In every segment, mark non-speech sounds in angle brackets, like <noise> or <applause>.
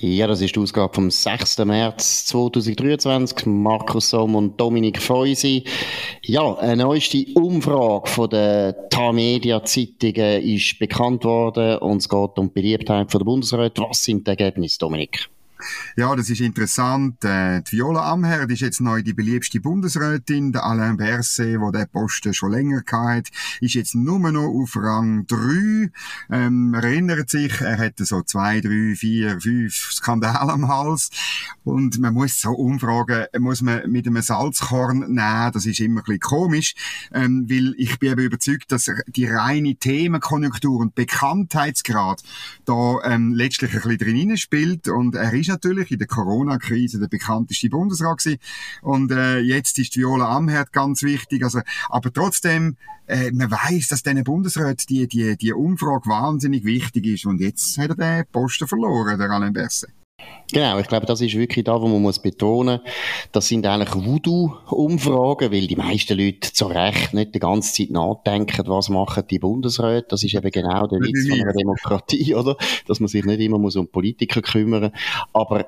Ja, das ist die Ausgabe vom 6. März 2023. Markus Somm und Dominik Feusi. Ja, eine neueste Umfrage von der TAMedia-Zeitungen ist bekannt worden und es geht um die Beliebtheit von der Bundesrat. Was sind die Ergebnisse, Dominik? Ja, das ist interessant. Äh, die Viola Amherd ist jetzt neu die beliebste Bundesrätin. Der Alain Berset, der den Posten schon länger hat, ist jetzt nur noch auf Rang 3. Ähm, erinnert sich, er hätte so zwei, drei, vier, fünf Skandale am Hals. Und man muss so Umfragen, muss man mit einem Salzkorn nehmen. Das ist immer ein bisschen komisch. Ähm, weil ich bin eben überzeugt, dass die reine Themenkonjunktur und Bekanntheitsgrad da ähm, letztlich ein bisschen drin spielt. Und er ist ist natürlich in der Corona-Krise der bekannteste Bundesrat gewesen. Und äh, jetzt ist Viola Amherd ganz wichtig. Also, aber trotzdem, äh, man weiß, dass diesen Bundesrat die, die, die Umfrage wahnsinnig wichtig ist. Und jetzt hat er den Posten verloren, der Alain Berset. Genau, ich glaube, das ist wirklich da, wo man muss betonen, das sind eigentlich Voodoo-Umfragen, weil die meisten Leute zu Recht nicht die ganze Zeit nachdenken, was machen die Bundesräte. Das ist eben genau der Witz von einer Demokratie, <laughs> oder? Dass man sich nicht immer muss um Politiker kümmern. Aber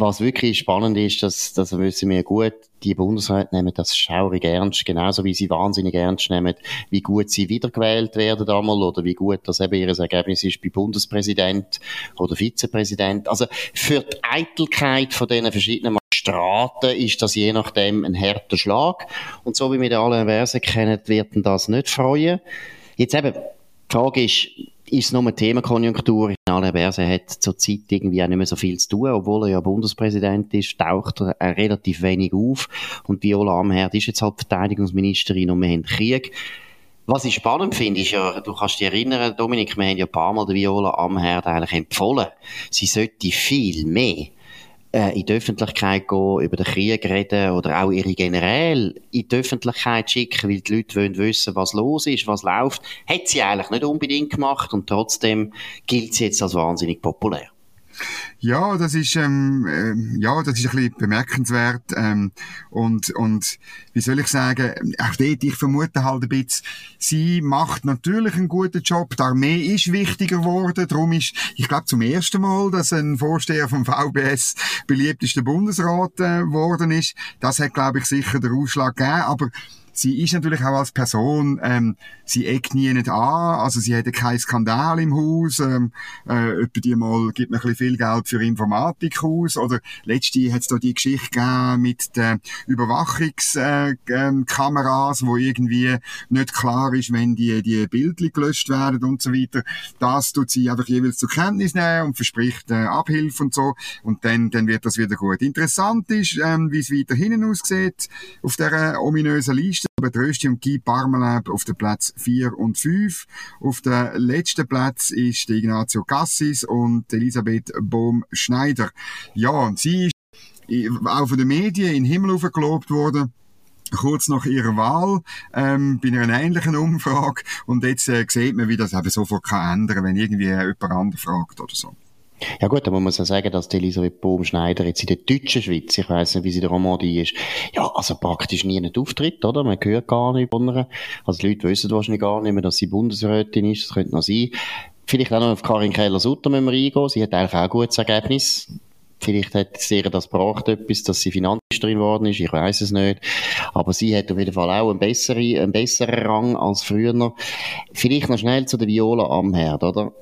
was wirklich spannend ist, dass, dass wissen wir gut, die Bundesräte nehmen das schaurig ernst, genauso wie sie wahnsinnig ernst nehmen, wie gut sie wiedergewählt werden einmal oder wie gut das eben ihr Ergebnis ist bei Bundespräsident oder Vizepräsident. Also für die Eitelkeit von diesen verschiedenen Magistraten ist das je nachdem ein harter Schlag. Und so wie wir alle Versen kennen, wird das nicht freuen. Jetzt eben, die Frage ist, ist es nur eine Themenkonjunktur? Alain Berset hat zurzeit irgendwie auch nicht mehr so viel zu tun, obwohl er ja Bundespräsident ist, taucht er relativ wenig auf. Und Viola Amherd ist jetzt halt Verteidigungsministerin und wir haben Krieg. Was ich spannend finde, ist ja, du kannst dich erinnern, Dominik, wir haben ja ein paar Mal der Viola Amherd eigentlich empfohlen. Sie sollte viel mehr äh, in die Öffentlichkeit gehen, über den Krieg reden oder auch ihre Generäle in die Öffentlichkeit schicken, weil die Leute wollen wissen, was los ist, was läuft. Hat sie eigentlich nicht unbedingt gemacht und trotzdem gilt sie jetzt als wahnsinnig populär. Ja, das ist, ähm, äh, ja, das ist ein bisschen bemerkenswert, ähm, und, und, wie soll ich sagen, auch dort, ich vermute halt ein bisschen, sie macht natürlich einen guten Job, die Armee ist wichtiger geworden, darum ist, ich glaube zum ersten Mal, dass ein Vorsteher vom VBS beliebtester Bundesrat äh, ist, das hat, glaube ich, sicher den Ausschlag gegeben, aber sie ist natürlich auch als Person, ähm, sie eckt nie nicht an, also sie hätte keinen Skandal im Haus, ähm, äh, etwa die mal gibt man ein bisschen viel Geld für Informatik aus, oder letzte hat es da die Geschichte gegeben mit den Überwachungskameras, äh, ähm, wo irgendwie nicht klar ist, wenn die, die Bildchen gelöscht werden und so weiter. Das tut sie einfach jeweils zur Kenntnis nehmen und verspricht äh, Abhilfe und so, und dann, dann wird das wieder gut. Interessant ist, ähm, wie es weiter hinten aussieht, auf der ominösen Liste, aber Trösti und Guy Parmelin auf den Platz 4 und 5. Auf dem letzten Platz ist Ignazio Cassis und Elisabeth Bohm-Schneider. Ja, und sie ist auch von den Medien in den Himmel gelobt worden kurz nach ihrer Wahl ähm, bei einer ähnlichen Umfrage und jetzt äh, sieht man, wie das eben sofort kann ändern, wenn irgendwie jemand anderes fragt oder so. Ja gut, aber man muss ja sagen, dass die Elisabeth Bohm-Schneider jetzt in der deutschen Schweiz, ich weiss nicht, wie sie der Romandie ist, ja, also praktisch nie nicht auftritt, oder? Man hört gar nicht von ihr. Also die Leute wissen wahrscheinlich gar nicht mehr, dass sie Bundesrätin ist, das könnte noch sein. Vielleicht auch noch auf Karin Keller-Sutter müssen wir eingehen. Sie hat eigentlich auch ein gutes Ergebnis. Vielleicht hat sie ihr das gebracht, etwas, dass sie Finanzministerin geworden ist, ich weiß es nicht. Aber sie hat auf jeden Fall auch einen besseren, einen besseren Rang als früher. Vielleicht noch schnell zu der Viola Amherd, oder?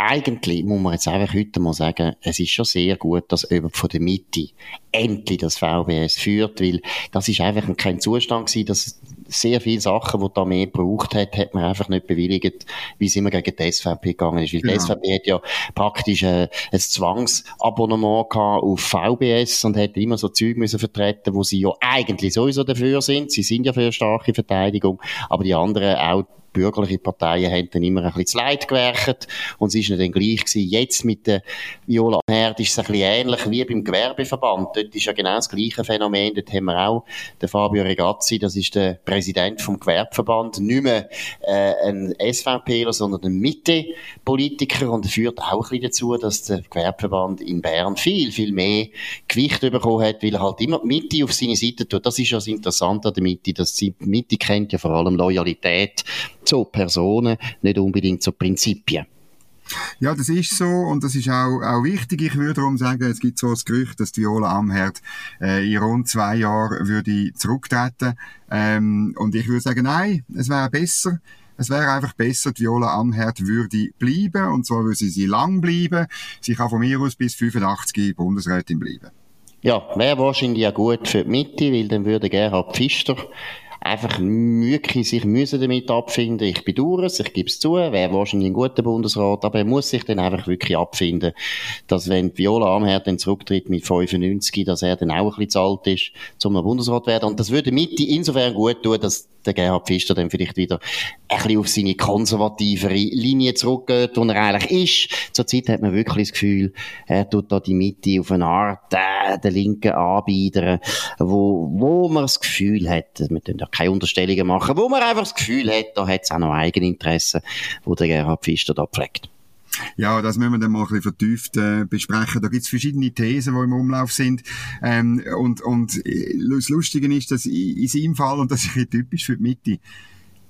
Eigentlich muss man jetzt einfach heute mal sagen, es ist schon sehr gut, dass jemand von der Mitte endlich das VBS führt, weil das ist einfach kein Zustand gewesen, dass sehr viele Sachen, die da mehr gebraucht hat, hat man einfach nicht bewilligt, wie es immer gegen die SVP gegangen ist. Weil genau. die SVP hat ja praktisch äh, ein Zwangsabonnement gehabt auf VBS und hat immer so Zeug müssen vertreten, wo sie ja eigentlich sowieso dafür sind. Sie sind ja für eine starke Verteidigung, aber die anderen auch bürgerliche Parteien haben dann immer ein bisschen zu leid gewerkt und es ist nicht dann gleich gewesen. Jetzt mit der Viola Herd ist es ein bisschen ähnlich wie beim Gewerbeverband. Dort ist ja genau das gleiche Phänomen. Dort haben wir auch den Fabio Regazzi, das ist der Präsident vom Gewerbeverband, nicht mehr äh, ein SVPler, sondern ein Mitte-Politiker und führt auch ein bisschen dazu, dass der Gewerbeverband in Bern viel, viel mehr Gewicht bekommen hat, weil er halt immer die Mitte auf seine Seite tut. Das ist ja das Interessante an der Mitte, dass die Mitte kennt ja vor allem Loyalität zu Personen, nicht unbedingt zu Prinzipien. Ja, das ist so und das ist auch, auch wichtig. Ich würde darum sagen, es gibt so das Gerücht, dass Viola Amherd äh, in rund zwei Jahren würde zurücktreten. Ähm, und ich würde sagen, nein, es wäre besser. Es wäre einfach besser, die Viola Amherd würde bleiben, und zwar würde sie, sie lang bleiben. Sie kann von mir aus bis 85 Bundesrätin bleiben. Ja, wäre wahrscheinlich ja gut für die Mitte, weil dann würde Gerhard Pfister einfach wirklich sich müssen damit abfinden. Ich bedauere es, ich gebe es zu, wäre wahrscheinlich ein guter Bundesrat, aber er muss sich dann einfach wirklich abfinden, dass wenn Viola Amherd dann zurücktritt mit 95, dass er dann auch ein bisschen zu alt ist, um ein Bundesrat zu werden. Und das würde Mitte insofern gut tun, dass der Gerhard Pfister dann vielleicht wieder ein bisschen auf seine konservativere Linie zurückgeht, wo er eigentlich ist. Zurzeit hat man wirklich das Gefühl, er tut da die Mitte auf eine Art äh, der Linken anbieten, wo, wo man das Gefühl hat, wir da keine Unterstellungen machen, wo man einfach das Gefühl hat, da hat es auch noch Eigeninteressen, wo der Gerhard Pfister da pflegt. Ja, das müssen wir dann mal ein bisschen vertieft äh, besprechen. Da gibt's verschiedene Thesen, die im Umlauf sind. Ähm, und, und äh, das Lustige ist, dass in seinem Fall, und das ist typisch für die Mitte,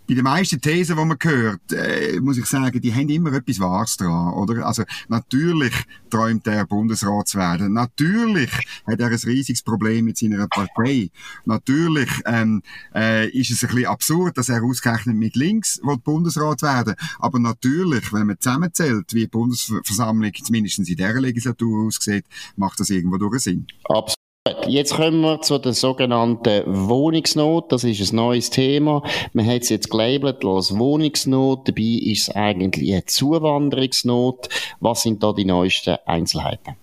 bei den meisten Thesen, die man hört, äh, muss ich sagen, die haben immer etwas Wahres dran, oder? Also, natürlich träumt er, Bundesrat zu werden. Natürlich hat er ein riesiges Problem mit seiner Partei. Natürlich ähm, äh, ist es ein bisschen absurd, dass er ausgerechnet mit links will Bundesrat werden Aber natürlich, wenn man zusammenzählt, wie die Bundesversammlung zumindest in dieser Legislatur aussieht, macht das irgendwo durch Sinn. Absolut. Jetzt kommen wir zu der sogenannten Wohnungsnot. Das ist ein neues Thema. Man hat es jetzt gelabelt als Wohnungsnot. Dabei ist es eigentlich eine Zuwanderungsnot. Was sind da die neuesten Einzelheiten?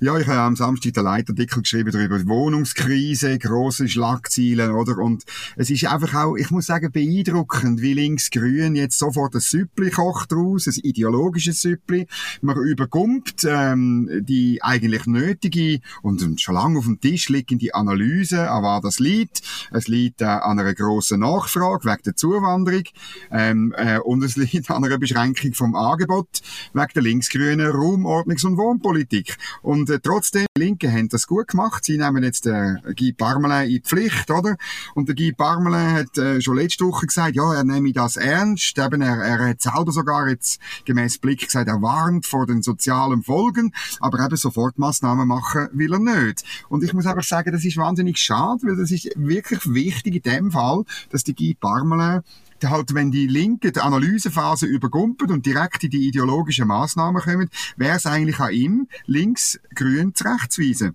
Ja, ich habe am Samstag den Leitartikel geschrieben darüber Wohnungskrise, große Schlagzeilen, oder? Und es ist einfach auch, ich muss sagen, beeindruckend, wie links-grün jetzt sofort ein Süppli kocht raus, ein ideologisches Süppli. Man überkommt ähm, die eigentlich nötige und schon lange auf dem Tisch liegende Analyse, an was das liegt. Es liegt äh, an einer grossen Nachfrage wegen der Zuwanderung ähm, äh, und es liegt an einer Beschränkung vom Angebot wegen der linksgrünen Raumordnungs- und Wohnpolitik. Und äh, trotzdem, die Linken haben das gut gemacht. Sie nehmen jetzt den äh, Guy Parmelin in die Pflicht, oder? Und der Guy Parmelin hat äh, schon letzte Woche gesagt, ja, er nehme das ernst. Eben, er, er hat selber sogar jetzt gemäß Blick gesagt, er warnt vor den sozialen Folgen, aber eben Sofortmaßnahmen machen will er nicht. Und ich muss einfach sagen, das ist wahnsinnig schade, weil das ist wirklich wichtig in dem Fall, dass die Guy Parmelin halt, wenn die Linke die Analysephase übergumpelt und direkt in die ideologischen Maßnahmen kommen, wäre es eigentlich an ihm, links, grün zurechtzuweisen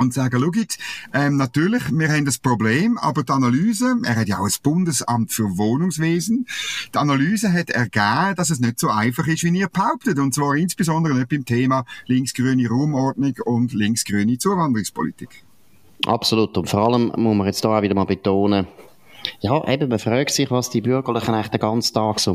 und sagen, schaut, ähm, natürlich, wir haben das Problem, aber die Analyse, er hat ja auch ein Bundesamt für Wohnungswesen, die Analyse hat ergeben, dass es nicht so einfach ist, wie ihr behauptet, und zwar insbesondere nicht beim Thema linksgrüne Raumordnung und linksgrüne Zuwanderungspolitik. Absolut, und vor allem muss man jetzt da auch wieder mal betonen, ja, eben, man fragt sich, was die Bürgerlichen eigentlich den ganzen Tag so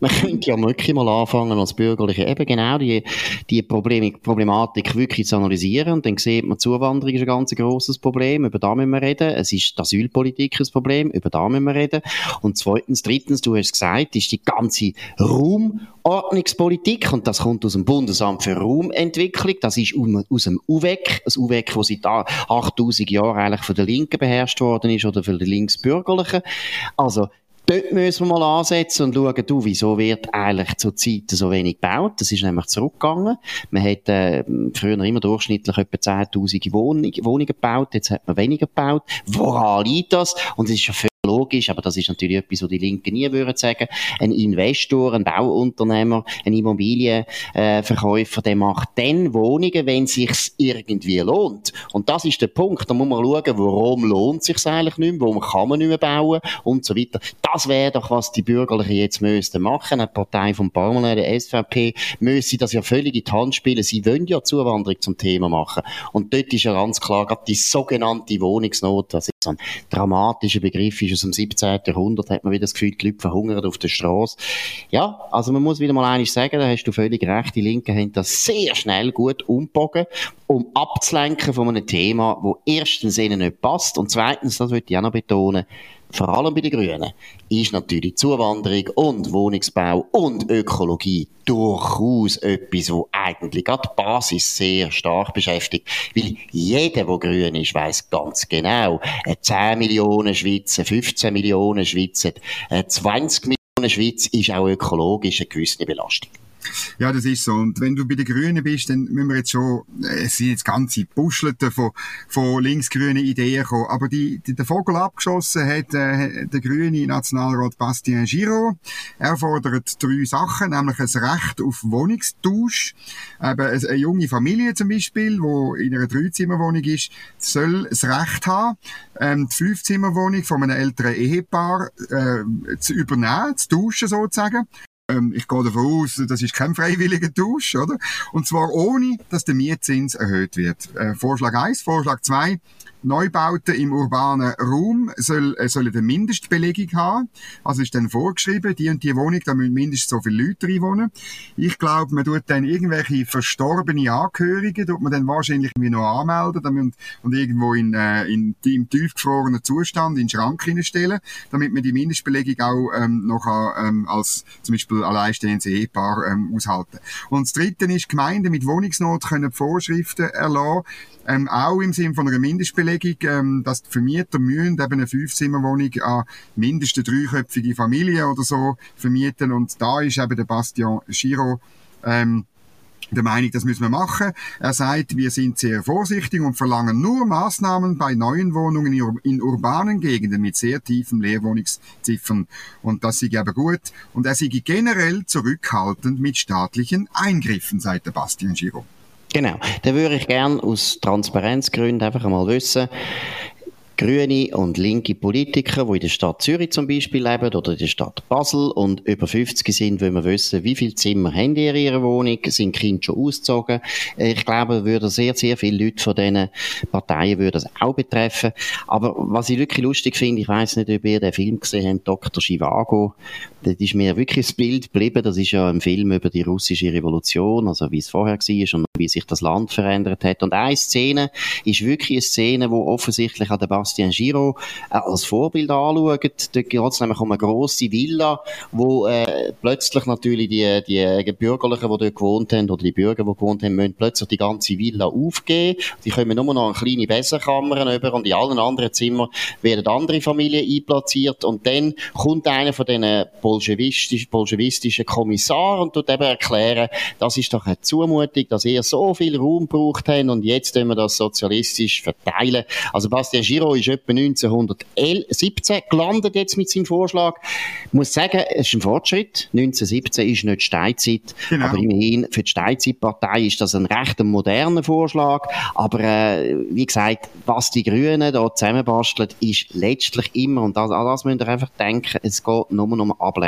man könnte ja wirklich mal anfangen, als Bürgerliche eben genau die, die Problematik wirklich zu analysieren. Und dann sieht man, Zuwanderung ist ein ganz grosses Problem. Über da müssen wir reden. Es ist die Asylpolitik ein Problem. Über da müssen wir reden. Und zweitens, drittens, du hast gesagt, ist die ganze Raumordnungspolitik. Und das kommt aus dem Bundesamt für Raumentwicklung. Das ist aus dem UWEC. Das UWEC, das seit 8000 Jahren eigentlich von der Linken beherrscht worden ist oder von den Linksbürgerlichen. Also, Dort müssen wir mal ansetzen und schauen, du, wieso wird eigentlich zur Zeit so wenig gebaut? Das ist nämlich zurückgegangen. Man hat äh, früher immer durchschnittlich etwa 10.000 Wohnungen, Wohnungen gebaut, jetzt hat man weniger gebaut. Woran liegt das? Und es ist ja logisch, aber das ist natürlich etwas, was die Linken nie würden sagen. Ein Investor, ein Bauunternehmer, ein Immobilienverkäufer, der macht dann Wohnungen, wenn es sich irgendwie lohnt. Und das ist der Punkt. Da muss man schauen, warum lohnt es sich eigentlich nicht mehr, warum kann man nicht mehr bauen und so weiter. Das wäre doch, was die Bürgerlichen jetzt müssten machen. Eine Partei von Parmelin, der SVP, müsste das ja völlig in die Hand spielen. Sie wollen ja Zuwanderung zum Thema machen. Und dort ist ja ganz klar, die sogenannte Wohnungsnot, das so ein dramatischer Begriff ist aus dem 17. Jahrhundert, hat man wieder das Gefühl, die Leute verhungern auf der Straße. Ja, also man muss wieder mal eines sagen, da hast du völlig recht, die Linken haben das sehr schnell gut umbogen, um abzulenken von einem Thema, wo erstens ihnen nicht passt und zweitens, das würde ich auch noch betonen, vor allem bei den Grünen, ist natürlich Zuwanderung und Wohnungsbau und Ökologie durchaus etwas, wo eigentlich gerade die Basis sehr stark beschäftigt. Weil jeder, der grün ist, weiß ganz genau, 10 Millionen Schweizer, 15 Millionen Schweizer, 20 Millionen Schweiz ist auch ökologisch eine gewisse Belastung. Ja, das ist so. Und wenn du bei den Grünen bist, dann müssen wir jetzt schon, äh, es sind jetzt ganze Buschelten von, von linksgrünen Ideen gekommen. Aber die, die, der Vogel abgeschossen hat äh, der grüne Nationalrat Bastien Giraud. Er fordert drei Sachen, nämlich ein Recht auf Wohnungstausch. Eben eine junge Familie zum Beispiel, wo in einer Dreizimmerwohnung ist, soll das Recht haben, ähm, die Fünfzimmerwohnung von einem älteren Ehepaar äh, zu übernehmen, zu tauschen sozusagen. Ähm, ich gehe davon aus, das ist kein freiwilliger Tausch, oder? Und zwar ohne, dass der Mietzins erhöht wird. Äh, Vorschlag 1. Vorschlag 2. Neubauten im urbanen Raum soll, äh, sollen eine Mindestbelegung haben. Also ist dann vorgeschrieben, die und die Wohnung, da müssen mindestens so viele Leute drin wohnen. Ich glaube, man tut dann irgendwelche verstorbene Angehörigen, tut man dann wahrscheinlich irgendwie noch anmelden damit, und irgendwo in, äh, in, im tiefgefrorenen Zustand in den Schrank hineinstellen, damit man die Mindestbelegung auch ähm, noch ähm, als zum Beispiel alleinstehendes Ehepaar ähm, aushalten. Und das Dritte ist, Gemeinden mit Wohnungsnot können Vorschriften erlassen, ähm, auch im Sinne von einer Mindestbelegung, ähm, dass die Vermieter müssen eben eine Fünfzimmerwohnung an mindestens dreiköpfige Familie oder so vermieten. Und da ist eben der Bastian Giro, ähm, der Meinung, das müssen wir machen. Er sagt, wir sind sehr vorsichtig und verlangen nur Maßnahmen bei neuen Wohnungen in, urbanen Gegenden mit sehr tiefen Leerwohnungsziffern. Und das sei eben gut. Und er sei generell zurückhaltend mit staatlichen Eingriffen, sagt der Bastian Giro. Genau. Da würde ich gerne aus Transparenzgründen einfach einmal wissen, grüne und linke Politiker, die in der Stadt Zürich zum Beispiel leben oder in der Stadt Basel und über 50 sind, wollen wir wissen, wie viele Zimmer haben die in ihrer Wohnung, sind Kinder schon ausgezogen. Ich glaube, würde sehr, sehr viele Leute von diesen Parteien würde das auch betreffen. Aber was ich wirklich lustig finde, ich weiß nicht, ob ihr den Film gesehen habt, Dr. Chivago, das ist mir wirklich das Bild geblieben. Das ist ja ein Film über die russische Revolution, also wie es vorher war und wie sich das Land verändert hat. Und eine Szene ist wirklich eine Szene, wo offensichtlich an der Bastien Giro äh, als Vorbild anschauen. Da geht es nämlich um eine grosse Villa, wo äh, plötzlich natürlich die, die Bürgerlichen, die dort gewohnt haben, oder die Bürger, die gewohnt haben, müssen plötzlich die ganze Villa aufgeben. Die kommen nur noch in kleine Besenkammern über und in allen anderen Zimmern werden andere Familien einplatziert und dann kommt einer von diesen bolschewistisch, bolschewistischen Kommissar und tut eben erklären, das ist doch eine Zumutung, dass ihr so viel Raum braucht habt und jetzt können wir das sozialistisch verteilen. Also Bastian Giro ist etwa 1917 gelandet jetzt mit seinem Vorschlag. Ich muss sagen, es ist ein Fortschritt. 1917 ist nicht Steinzeit, genau. aber immerhin für die Steinzeitpartei ist das ein recht moderner Vorschlag. Aber äh, wie gesagt, was die Grünen da zusammenbasteln, ist letztlich immer, und das, an das müsst ihr einfach denken, es geht nur um Ablenkung.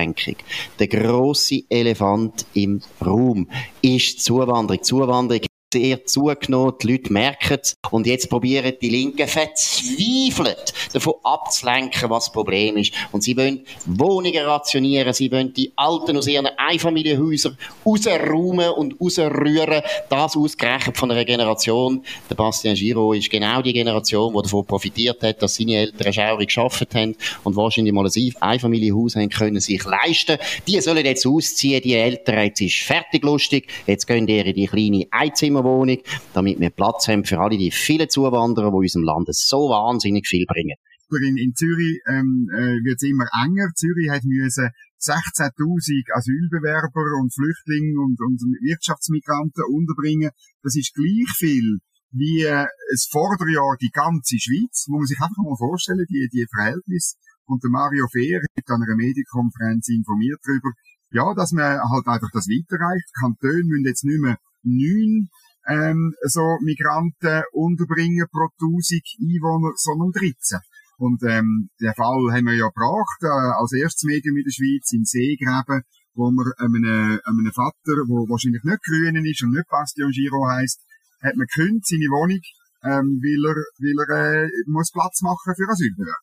Der grosse Elefant im Raum ist Zuwanderung. Zuwanderung sehr zugenommen, die Leute merken es. Und jetzt probieren die Linken verzweifelt davon abzulenken, was das Problem ist. Und sie wollen Wohnungen rationieren, sie wollen die Alten aus ihren Einfamilienhäusern rausräumen und rausrühren. Das ausgerechnet von einer Generation. Der Bastien Giraud ist genau die Generation, die davon profitiert hat, dass seine Eltern schaurig geschafft haben und wahrscheinlich mal ein Einfamilienhaus haben können sich leisten. Die sollen jetzt ausziehen, die Eltern, jetzt ist fertig lustig, jetzt gehen die in die kleine Einzimmer Zimmerwohnung, damit wir Platz haben für alle die vielen Zuwanderer, die unserem Land so wahnsinnig viel bringen. In, in Zürich ähm, äh, wird es immer enger. Zürich hat müssen 16.000 Asylbewerber und Flüchtlinge und, und Wirtschaftsmigranten unterbringen. Das ist gleich viel wie äh, das Vorderjahr die ganze Schweiz. Muss man sich einfach mal vorstellen, die, die Verhältnisse. Und der Mario Fehr hat an einer Medienkonferenz informiert darüber, ja, dass man halt einfach das weiterreicht. Kantone müssen jetzt nicht mehr neun ähm, so Migranten unterbringen pro 1000 Einwohner, sondern 13. Und ähm, den Fall haben wir ja gebracht, äh, als erstes Medium in der Schweiz, in Seegräben, wo wir einem, einem Vater, der wahrscheinlich nicht Grünen ist und nicht Bastion Giro heisst, hat man gekündigt, seine Wohnung ähm, weil er, weil er äh, muss Platz machen für Asylbewerber.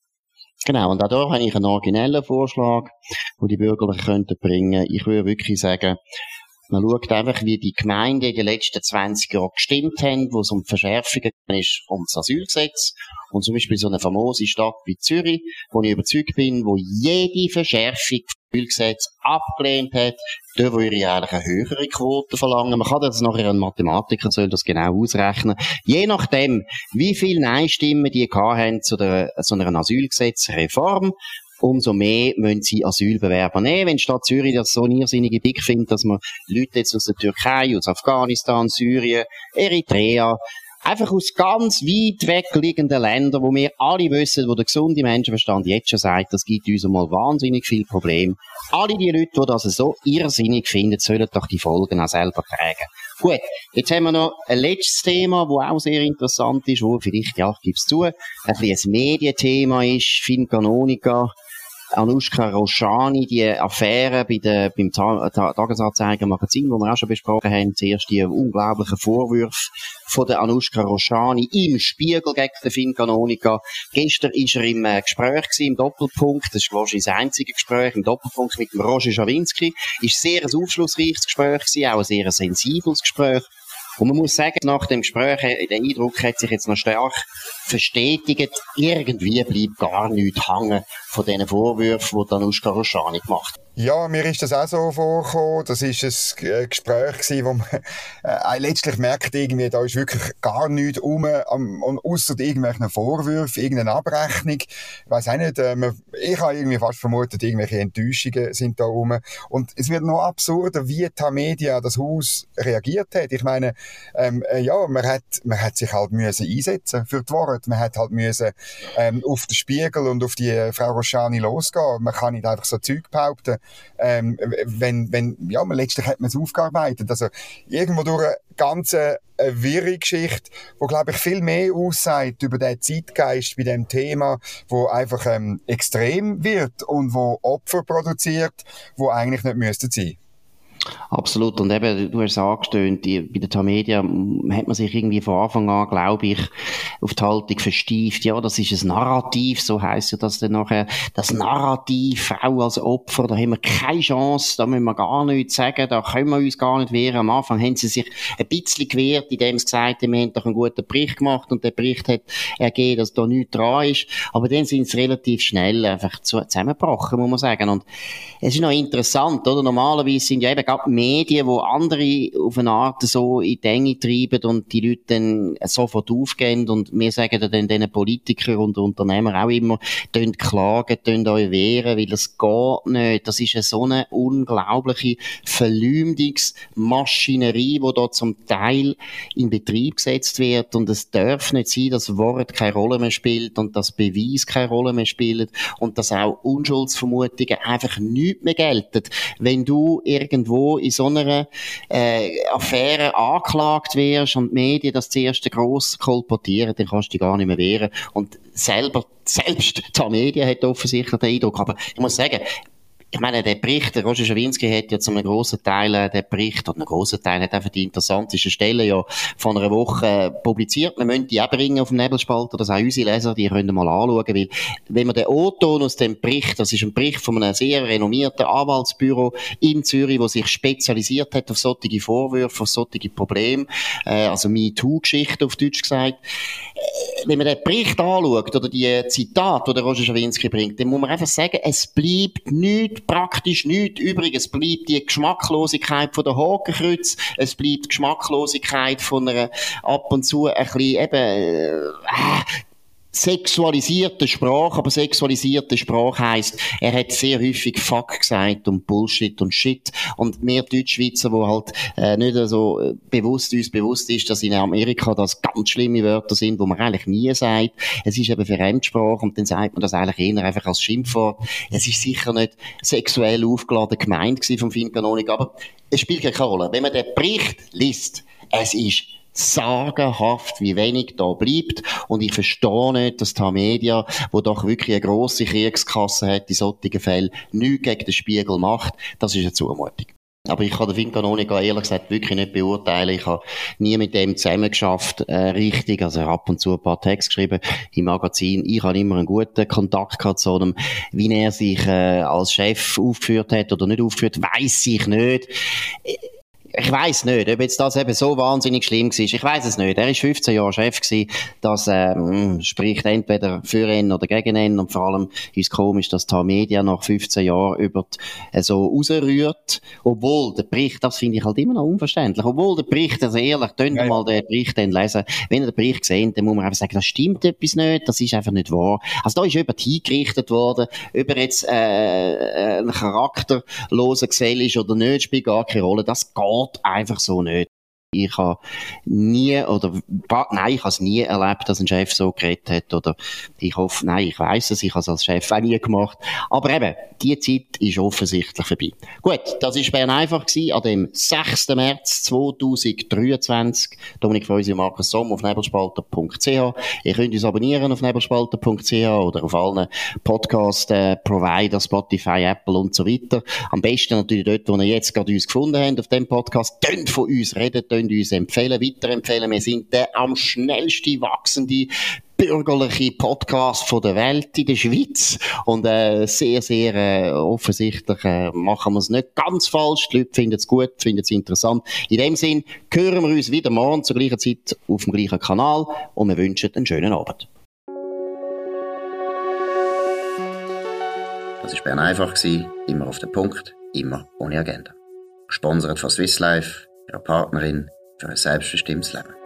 Genau, und auch da habe ich einen originellen Vorschlag, den die könnten bringen. Ich würde wirklich sagen, man schaut einfach, wie die Gemeinden in den letzten 20 Jahren gestimmt haben, wo es um Verschärfungen ist, um das Asylgesetz. Und zum Beispiel so eine famose Stadt wie Zürich, wo ich überzeugt bin, wo jede Verschärfung Asylgesetz abgelehnt hat, dort würde ich eigentlich eine höhere Quote verlangen. Man kann das nachher ein Mathematiker soll das genau ausrechnen. Je nachdem, wie viele Nein-Stimmen die zu, der, zu einer Asylgesetzreform, umso mehr müssen sie Asylbewerber nehmen. Wenn die Stadt Zürich das so irrsinnige Blick findet, dass man Leute jetzt aus der Türkei, aus Afghanistan, Syrien, Eritrea, einfach aus ganz weit weg liegenden Ländern, wo wir alle wissen, wo der gesunde Menschenverstand jetzt schon sagt, das gibt uns einmal wahnsinnig viel Problem. Alle die Leute, die das so irrsinnig finden, sollen doch die Folgen auch selber tragen. Gut, jetzt haben wir noch ein letztes Thema, das auch sehr interessant ist, wo vielleicht, ja, gibt's zu, ein bisschen ein Medienthema ist, Fin Canonica, Anushka Roshani, die Affäre bei der, beim Ta Ta Tagesanzeiger Magazin, wo wir auch schon besprochen haben, zuerst die unglaublichen Vorwürfe von der Anushka Roshani im Spiegel gegen den Finn Canonica. Gestern ist er im äh, Gespräch gewesen, im Doppelpunkt, das ist wahrscheinlich das einzige Gespräch, im Doppelpunkt mit dem Roger Schawinski. Ist sehr ein aufschlussreiches Gespräch gewesen, auch ein sehr sensibles Gespräch. Und man muss sagen, nach dem Gespräch, äh, der Eindruck hat sich jetzt noch stark verstetigt. Irgendwie bleibt gar nichts hängen von diesen Vorwürfen, die Danushka Roshani gemacht hat. Ja, mir ist das auch so vorgekommen. Das ist ein äh, Gespräch gewesen, wo man <laughs> äh, letztlich merkt, irgendwie, da ist wirklich gar nichts um, um außer irgendwelchen Vorwürfen, irgendeine Abrechnung. Ich weiss auch nicht, äh, man, ich habe irgendwie fast vermutet, irgendwelche Enttäuschungen sind da rum. Und es wird noch absurder, wie die Media das Haus reagiert hat. Ich meine, ähm, äh, ja, man hat, man hat sich halt müssen einsetzen für die Worte. Man hat halt müssen ähm, auf den Spiegel und auf die äh, Frau Roschani losgehen. Man kann nicht einfach so Zeug behaupten ähm, wenn, wenn, ja, letztlich hat man es aufgearbeitet. Also, irgendwo durch eine ganze eine wirre Geschichte, wo glaube ich viel mehr aussagt über den Zeitgeist bei dem Thema, wo einfach ähm, extrem wird und wo Opfer produziert, wo eigentlich nicht müssten sein. Absolut. Und eben, du hast es angestöhnt, bei der Tamedia hat man sich irgendwie von Anfang an, glaube ich, auf die Haltung verstieft. Ja, das ist ein Narrativ, so heisst ja das dann nachher. Das Narrativ, Frau als Opfer, da haben wir keine Chance, da müssen wir gar nichts sagen, da können wir uns gar nicht wehren. Am Anfang haben sie sich ein bisschen gewehrt, indem sie gesagt haben, wir haben doch einen guten Bericht gemacht und der Bericht hat ergeben, dass da nichts dran ist. Aber dann sind sie relativ schnell einfach zusammengebrochen, muss man sagen. Und es ist noch interessant, oder? Normalerweise sind ja eben gerade Medien, wo andere auf eine Art so in die Enge treiben und die Leute dann sofort aufgehen und wir sagen dann den Politikern und Unternehmer auch immer, tönt klagen, tönt euch wehren, weil es geht nicht. Das ist so eine unglaubliche Verleumdungsmaschinerie, die da zum Teil in Betrieb gesetzt wird und es darf nicht sein, dass Wort keine Rolle mehr spielt und dass Beweis keine Rolle mehr spielt und dass auch Unschuldsvermutungen einfach nicht mehr gelten. Wenn du irgendwo in so einer äh, Affäre angeklagt wirst und die Medien das zuerst gross kolportieren, dann kannst du dich gar nicht mehr wehren. Und selber, selbst die Medien hat offensichtlich den Eindruck. Aber ich muss sagen, ich meine, der Bericht, der Roger Schawinski hat ja zu einem grossen Teil, äh, der Bericht, oder einen grossen Teil, hat einfach die interessantesten Stellen ja von einer Woche äh, publiziert. Wir müssen die auch bringen auf dem Nebelspalter, dass auch unsere Leser, die können mal anschauen, weil, wenn man den O-Ton aus dem Bericht, das ist ein Bericht von einem sehr renommierten Anwaltsbüro in Zürich, wo sich spezialisiert hat auf solche Vorwürfe, auf solche Probleme, äh, also MeToo-Geschichte auf Deutsch gesagt, wenn man den Bericht anschaut, oder die Zitate, die der Roger Schawinski bringt, dann muss man einfach sagen, es bleibt nichts praktisch nichts übrig. Es bleibt die Geschmacklosigkeit von der Hakenkreuz, es bleibt die Geschmacklosigkeit von einer ab und zu ein bisschen eben, äh, sexualisierte Sprache, aber sexualisierte Sprache heisst, er hat sehr häufig Fuck gesagt und Bullshit und Shit. Und wir Deutschschweizer, wo halt äh, nicht so bewusst uns bewusst ist, dass in Amerika das ganz schlimme Wörter sind, wo man eigentlich nie sagt. Es ist eben Fremdsprache und dann sagt man das eigentlich eher einfach als Schimpfwort. Es ist sicher nicht sexuell aufgeladen gemeint gewesen vom Finkanonik, aber es spielt keine Rolle. Wenn man den Bericht liest, es ist sagenhaft, wie wenig da bleibt. Und ich verstehe nicht, dass die Media, wo doch wirklich eine grosse Kriegskasse hat in solchen Fällen, nichts gegen den Spiegel macht. Das ist eine Zumutung. aber ich kann den Fincanonico ehrlich gesagt wirklich nicht beurteilen. Ich habe nie mit dem zusammengeschafft, äh, richtig. Also ab und zu ein paar Texte geschrieben im Magazin. Ich habe immer einen guten Kontakt gehabt zu einem, wie er sich äh, als Chef aufgeführt hat oder nicht aufgeführt, weiß ich nicht ich weiß nicht, ob jetzt das eben so wahnsinnig schlimm war. Ich weiß es nicht. Er ist 15 Jahre Chef gewesen. Das ähm, spricht entweder für ihn oder gegen ihn. Und vor allem ist es komisch, dass die Media nach 15 Jahren über die, äh, so rausrührt. Obwohl der Bericht, das finde ich halt immer noch unverständlich. Obwohl der Bericht, also ehrlich, könnt ihr mal den Bericht dann lesen. Wenn ihr den Bericht seht, dann muss man einfach sagen, das stimmt etwas nicht. Das ist einfach nicht wahr. Also da ist jemand hingerichtet worden, ob er jetzt äh, ein charakterloser Gesell ist oder nicht, spielt gar keine Rolle. Das geht geht einfach so nicht. Ich habe nie, oder, nein, ich habe es nie erlebt, dass ein Chef so geredet hat, oder ich hoffe, nein, ich weiß es, ich habe es als Chef auch nie gemacht. Aber eben, die Zeit ist offensichtlich vorbei. Gut, das war Bern einfach gewesen, an dem 6. März 2023. Dominik Freusi und Markus Somm auf nebelspalter.ch. Ihr könnt uns abonnieren auf nebelspalter.ch oder auf allen Podcast-Provider, Spotify, Apple und so weiter. Am besten natürlich dort, wo ihr jetzt gerade uns gefunden habt, auf dem Podcast. Tönt von uns reden, tönt uns empfehlen, weiterempfehlen. Wir sind der am schnellsten wachsende bürgerliche Podcast von der Welt in der Schweiz. Und äh, sehr, sehr äh, offensichtlich äh, machen wir es nicht ganz falsch. Die Leute finden es gut, finden es interessant. In dem Sinn hören wir uns wieder morgen zur gleichen Zeit auf dem gleichen Kanal und wir wünschen einen schönen Abend. Das war Bern einfach, immer auf den Punkt, immer ohne Agenda. Gesponsert von Swiss Life, ihrer Partnerin für ein selbstbestimmtes Leben.